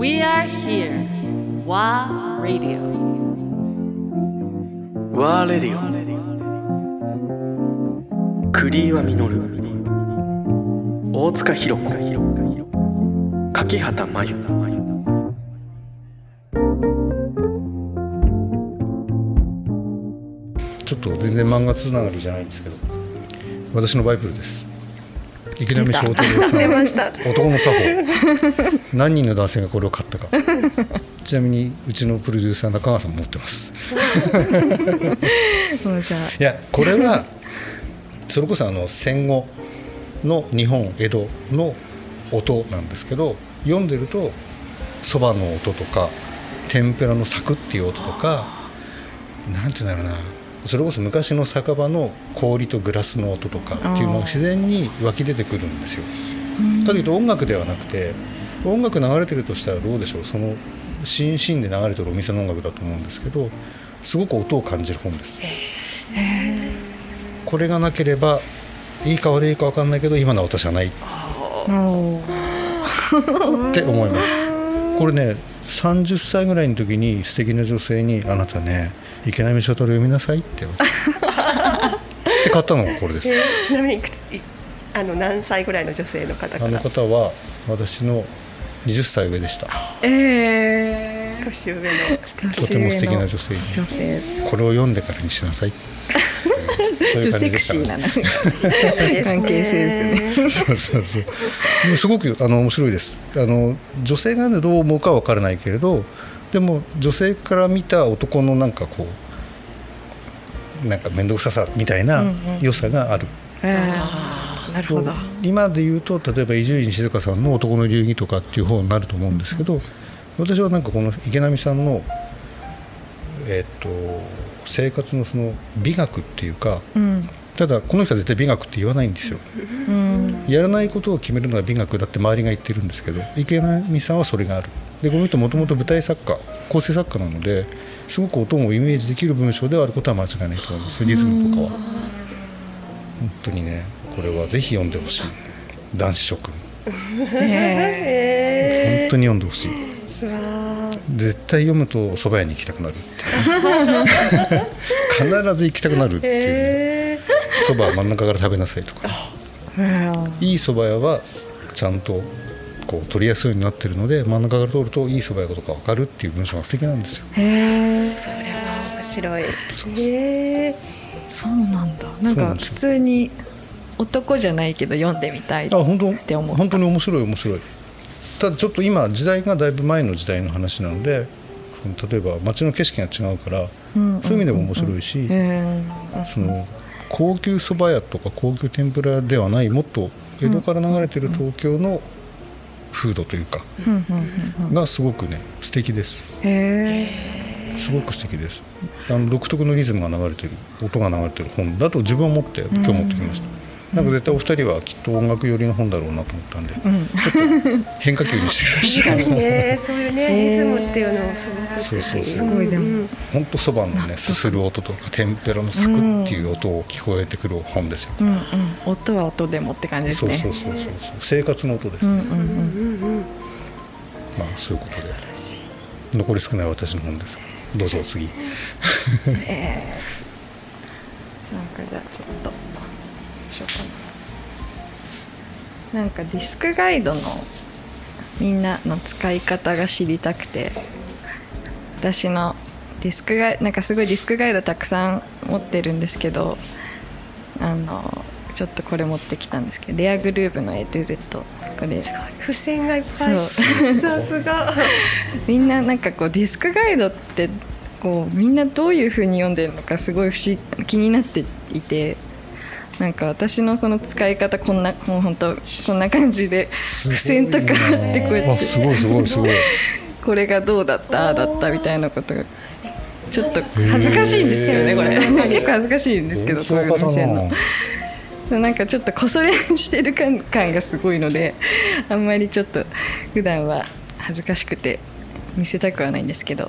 We are here. WA Radio. ワーレディオクリーワミノル大塚弘子。柿畑真由。ちょっと全然漫画つながりじゃないんですけど。私のバイブルです池波正太郎さん。男の作法。何人の男性がこれを買ったか。ちなみにうちのプロデューサー中川さんも持ってます。もうじゃあ。いやこれはそれこそあの戦後の日本江戸の音なんですけど読んでるとそばの音とか天ぷらのサクっていう音とかなんていうんだろうなそれこそ昔の酒場の氷とグラスの音とかっていうのが自然に湧き出てくるんですよ。かというと音楽ではなくて音楽流れてるとしたらどうでしょう？そのシーンシーンで流れてるお店の音楽だと思うんですけどすごく音を感じる本です。これがなければいいか悪いか分かんないけど今の私はない。って思います。これね30歳ぐらいの時に素敵な女性に「あなたね池波書太郎読みなさい」って。って買ったのがこれです。えーちなみにいくついあの何歳ぐらいの女性の方かあのら方は私の20歳上でした。えー、年上の。とても素敵な女性に。女性。これを読んでからにしなさい。そういう感セクじ関係性ですね。そうそうそう。すごくあの面白いです。あの女性が、ね、どう思うかは分からないけれどでも女性から見た男のなんかこうなんか面倒くささみたいな良さがある、あー。なるほど。今で言うと例えば伊集院静香さんの「男の流儀」とかっていう方になると思うんですけど、私はなんかこの池波さんのえっと生活のその美学っていうかうん。ただこの人は絶対美学って言わないんですよ。うん。やらないことを決めるのが美学だって周りが言ってるんですけど池波さんはそれがあるでこの人もともと舞台作家構成作家なのですごく音をイメージできる文章ではある。ことは間違いないと思いますリズムとかは。本当にねこれはぜひ読んでほしい。男子諸君。え本当に読んでほしい。絶対読むと蕎麦屋に行きたくなるっていう。必ず行きたくなるっていうね。え蕎麦は真ん中から食べなさいとか。ーいい蕎麦屋はちゃんとこう取りやすいようになってるので真ん中から通るといい蕎麦屋かとか分かるっていう文章が素敵なんですよ。へえー。それは面白い。えそうなんだ。なんか普通に男じゃないけど読んでみたいあ本当って。思った本当に面白い面白い。ただちょっと今時代がだいぶ前の時代の話なので例えば街の景色が違うから、うんそういう意味でも面白いし、へその高級蕎麦屋とか高級天ぷらではないもっと江戸から流れてる東京の風土というか、がすごくね素敵です。すごく素敵です。あの独特のリズムが流れてる音が流れてる本だと自分は思って今日持ってきました、なんか絶対お二人はきっと音楽寄りの本だろうなと思ったんで、ちょっと変化球にしてみまし ー、確かた。にねそういうねリズムっていうのもすごくそうそうそう。すごいでも。うん。本当そばのねすする音とか天ぷらのサクっていう音を聞こえてくる本ですよ、うん。うん。音は音でもって感じですね。そうそうそうそうそう。生活の音です、うんうんうん。うんうんまあそういうことで。残り少ない私の本です。どうぞ次。なんかじゃあちょっとしようかななんかディスクガイドのみんなの使い方が知りたくて。私のディスクガイなんかすごいディスクガイドたくさん持ってるんですけどあのちょっとこれ持ってきたんですけどレアグルーヴの A to Z これ付箋がいっぱい。そそうさすが みんななんかこうディスクガイドってこうみんなどういう風に読んでるのかすごい不思議気になっていてなんか私のその使い方こんなもう本当こんな感じで付箋とかあってこうやって。あすごいすごいすごい。これがどうだった？だったみたいなこと。がちょっと恥ずかしいんですよねこれ。結構恥ずかしいんですけどこういうの。見せるの。なんかちょっとこそれしてる感感がすごいのであんまりちょっと普段は恥ずかしくて見せたくはないんですけど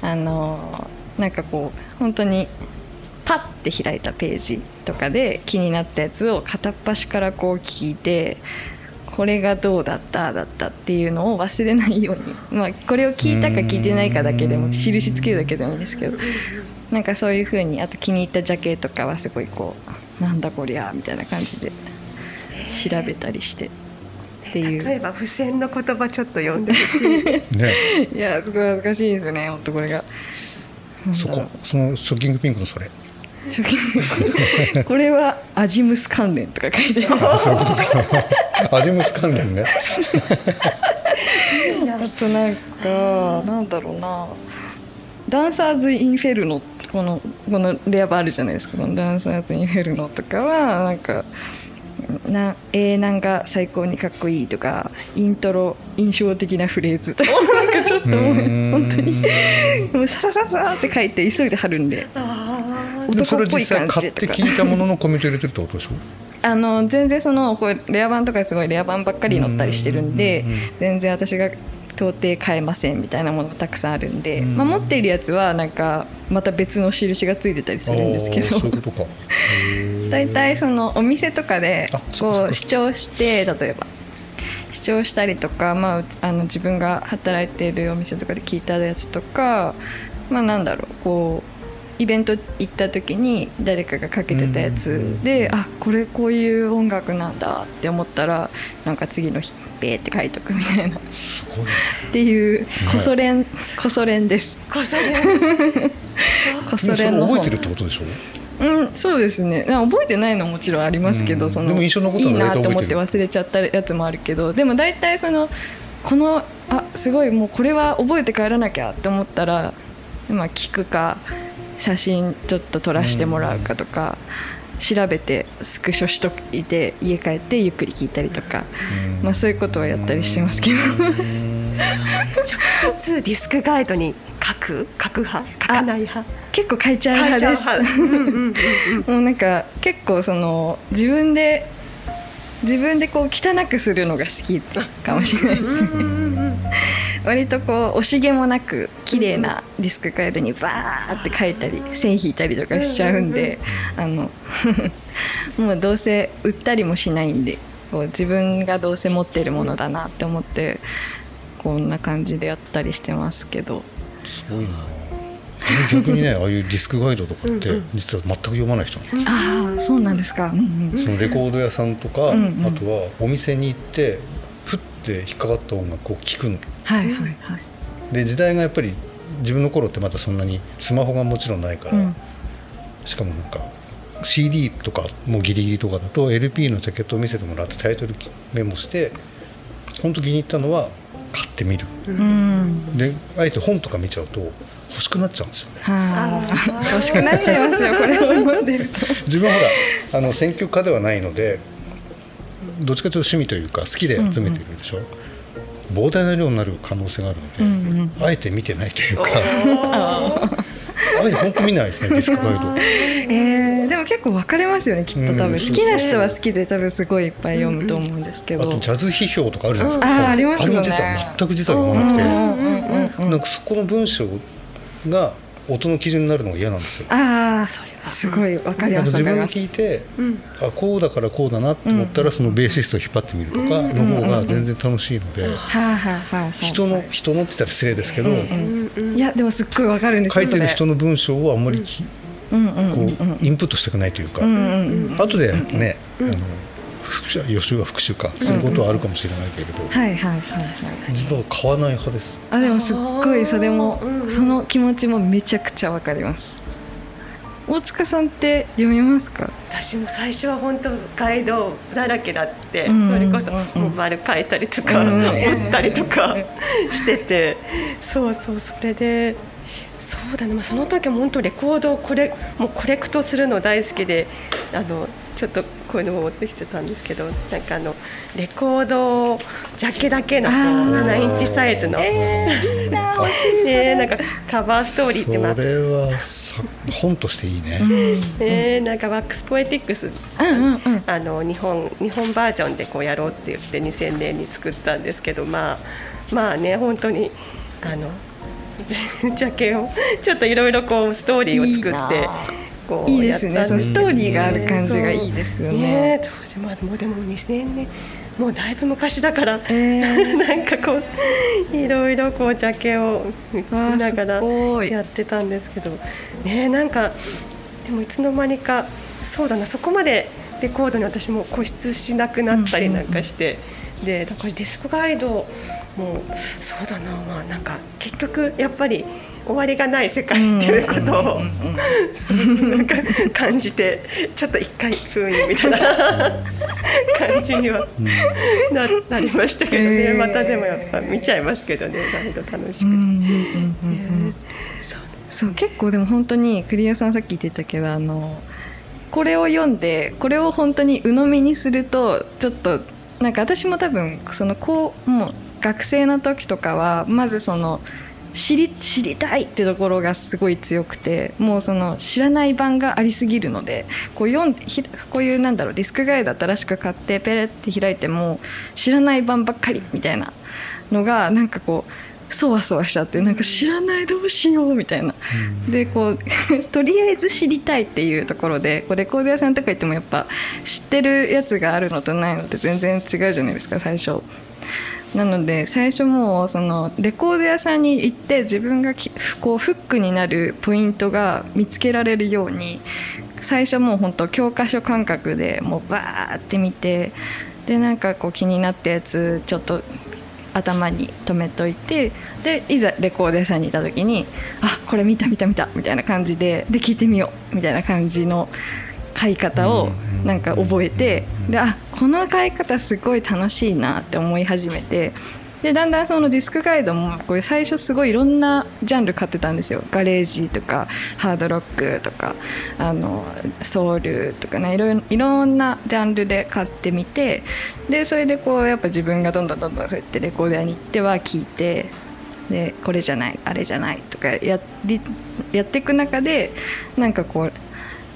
あのなんかこう本当にパッて開いたページとかで気になったやつを片っ端からこう聞いてこれがどうだっただったっていうのを忘れないように、まあ、これを聞いたか聞いてないかだけでも印つけるだけでもいいんですけど。なんかそういうふうにあと気に入ったジャケとかはすごいこうなんだこりゃみたいな感じで調べたりして。っていう。例えば付箋の言葉ちょっと読んでほしい。ね。いやすごい恥ずかしいですね本当これが。そこそのショッキングピンクのそれ初期これはアジムス関連とか書いてある。あそういうことか。アジムス関連ね。あとなんかなんだろうな。ダンサーズ・インフェルノこのこのレアバーあるじゃないですか。このダンサーズ・インフェルノとかはなんかなえー、なんか最高にかっこいいとかイントロ印象的なフレーズとか なんかちょっともう本当に。もうささささって書いて急いで貼るんでそれ男っぽい実際買って聞いたもののコメント入れてるってことでしょ？あの全然そのこうレア版とかすごいレア版ばっかり載ったりしてるんで全然私が到底買えませんみたいなものがたくさんあるんで、まあ、持っているやつはなんかまた別の印がついてたりするんですけど。大体そのお店とかでこう視聴して例えば視聴したりとか、まあ、あの自分が働いているお店とかで聞いたやつとか、まあ、なんだろうこうイベント行った時に誰かがかけてたやつで、あこれこういう音楽なんだって思ったらなんか次の日ベーって書いとくみたいな。っすごいね。ていうこそれんこそれんです。こそれ こそれれんの本。覚えてるってことでしょ？うん、そうですね。あ覚えてないのももちろんありますけど、うん。そのでも印象に残ったいいなって思って忘れちゃったやつもあるけどでも大体そのこのあすごいもうこれは覚えて帰らなきゃって思ったら、まあ、聞くか写真ちょっと撮らせてもらうかとか、調べてスクショしといて家帰ってゆっくり聞いたりとか、まあ、そういうことはやったりしてますけど。直接ディスクガイドに書く？書く派？書かない派？結構書いちゃう派です。もうなんか結構その自分で自分でこう汚くするのが好きかもしれないですね。割とこう惜しげもなく綺麗なディスクガイドにバーって書いたり線引いたりとかしちゃうんであの もうどうせ売ったりもしないんでこう自分がどうせ持ってるものだなって思ってこんな感じでやったりしてますけど。すごいな逆にねああいうディスクガイドとかって実は全く読まない人なんですよ。ああそうなんですか、うんうん。そのレコード屋さんとか、うんうん。あとはお店に行ってふって引っかかった音楽を聴くの。はいはいはい。で時代がやっぱり自分の頃ってまだそんなにスマホがもちろんないから、うん。しかもなんか CD とかもうギリギリとかだと LP のジャケットを見せてもらってタイトルメモして本当気に入ったのは買ってみる。うん。であえて本とか見ちゃうと欲しくなっちゃうんですよね。はあ、欲しくなっちゃいますよこれ。を読んでると。自分はほらあの選曲家ではないのでどっちかというと趣味というか好きで集めてるでしょ、膨大な量になる可能性があるので、あえて見てないというか。あえて本当見ないですねディスクガイド。えー、でも結構分かれますよねきっと多分、うん好きな人は好きで多分すごいいっぱい読むと思うんですけあど、とジャズ批評とかあるじゃないですか、あーありますよね。あれも実は全く実は読まなくて、うんうんうんうん。なんかそこの文章が音の基準になるのが嫌なんですよ。ああすごい分かりますか自分が聞いて、あこうだからこうだなって思ったら、そのベーシストを引っ張ってみるとかの方が全然楽しいので、人の人のって言ったら失礼ですけど、いやでもすっごい分かるんです書いてる人の文章をあんまりき、うん。うんこうインプットしたくないというか、うんうん後でね、あの復習予習は復習か。することはあるかもしれないけれど、はいはいはいはい。自分は買わない派です。あでもすっごいそれもその気持ちもめちゃくちゃ分かります。大塚さんって読みますか？私も最初は本当ガイドだらけだって、うんそれこそうんもう丸書いたりとか、うん折ったりとかしててそうそうそれでそうだね、まあ、その時も本当レコードをこれもうコレクトするの大好きであのちょっとこういうのも持ってきてたんですけどなんかあのレコードジャケだけのこう7インチサイズの、ねなんかカバーストーリーってまあそれはさ本としていいね。ね、なんかワックスポエティックス、うんうんうん。あの日本日本バージョンでこうやろうって言って2000年に作ったんですけどまあまあね本当にあの ジャケをちょっといろいろこうストーリーを作っていいなこういいですね。ストーリーがある感じがいいですよね。ね当時まあもうでも2000年もうだいぶ昔だから、えー。なんかこういろいろこうジャケを作りながらやってたんですけど。ねなんかでもいつの間にかそうだなそこまでレコードに私も固執しなくなったりなんかして、でだからディスクガイドもそうだなまあなんか結局やっぱり終わりがない世界っていうことをなんか感じてちょっと一回封印みたいな感じにはななりましたけどね、えー。またでもやっぱ見ちゃいますけどね。割と楽しく。そう結構でも本当にクリアさんさっき言ってたけどあのこれを読んでこれを本当に鵜呑みにするとちょっとなんか私も多分そのこうもう学生の時とかはまずその知り知りたいってところがすごい強くてもうその知らない版がありすぎるのでこう読んでひこういうなんだろうディスクガイド新しく買ってペレって開いても知らない版ばっかりみたいなのがなんかこうそわそわしちゃってなんか知らないどうしようみたいな。でこう とりあえず知りたいっていうところでこうレコード屋さんとか行ってもやっぱ知ってるやつがあるのとないのって全然違うじゃないですか最初。なので最初もうそのレコード屋さんに行って自分がこうフックになるポイントが見つけられるように最初もう本当教科書感覚でもうバーって見てでなんかこう気になったやつちょっと頭に留めといてでいざレコード屋さんにいた時に「あこれ見た見た見た」みたいな感じでで聞いてみようみたいな感じの買い方をなんか覚えてであこの買い方すごい楽しいなって思い始めてでだんだんそのディスクガイドもこれ最初すごいいろんなジャンル買ってたんですよ。ガレージとかハードロックとかあのソウルとかねいろいろんなジャンルで買ってみてでそれでこうやっぱ自分がどんどんどんどんそうやってレコーダーに行っては聞いてでこれじゃないあれじゃないとかやりやっていく中でなんかこう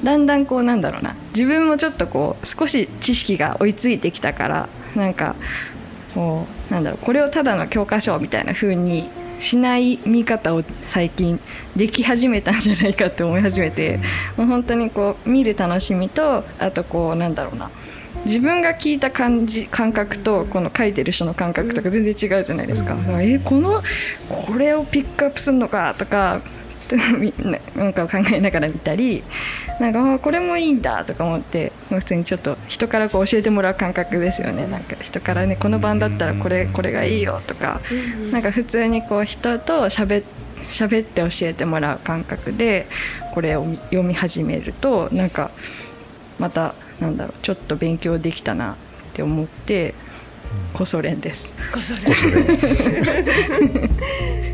だんだんこうなんだろうな。自分もちょっとこう少し知識が追いついてきたからなんかこうなんだろうこれをただの教科書みたいな風にしない見方を最近でき始めたんじゃないかって思い始めてもう本当にこう見る楽しみとあとこうなんだろうな。自分が聞いた感じ感覚とこの書いてる人の感覚とか全然違うじゃないですか。えこのこれをピックアップするのかとかみんななんか考えながら見たりなんかあこれもいいんだとか思って普通にちょっと人からこう教えてもらう感覚ですよね。なんか人からねこの版だったらこれこれがいいよとかなんか普通にこう人と喋って喋って教えてもらう感覚でこれを読み始めるとなんかまたなんだろうちょっと勉強できたなって思ってこそれんです。こそれみ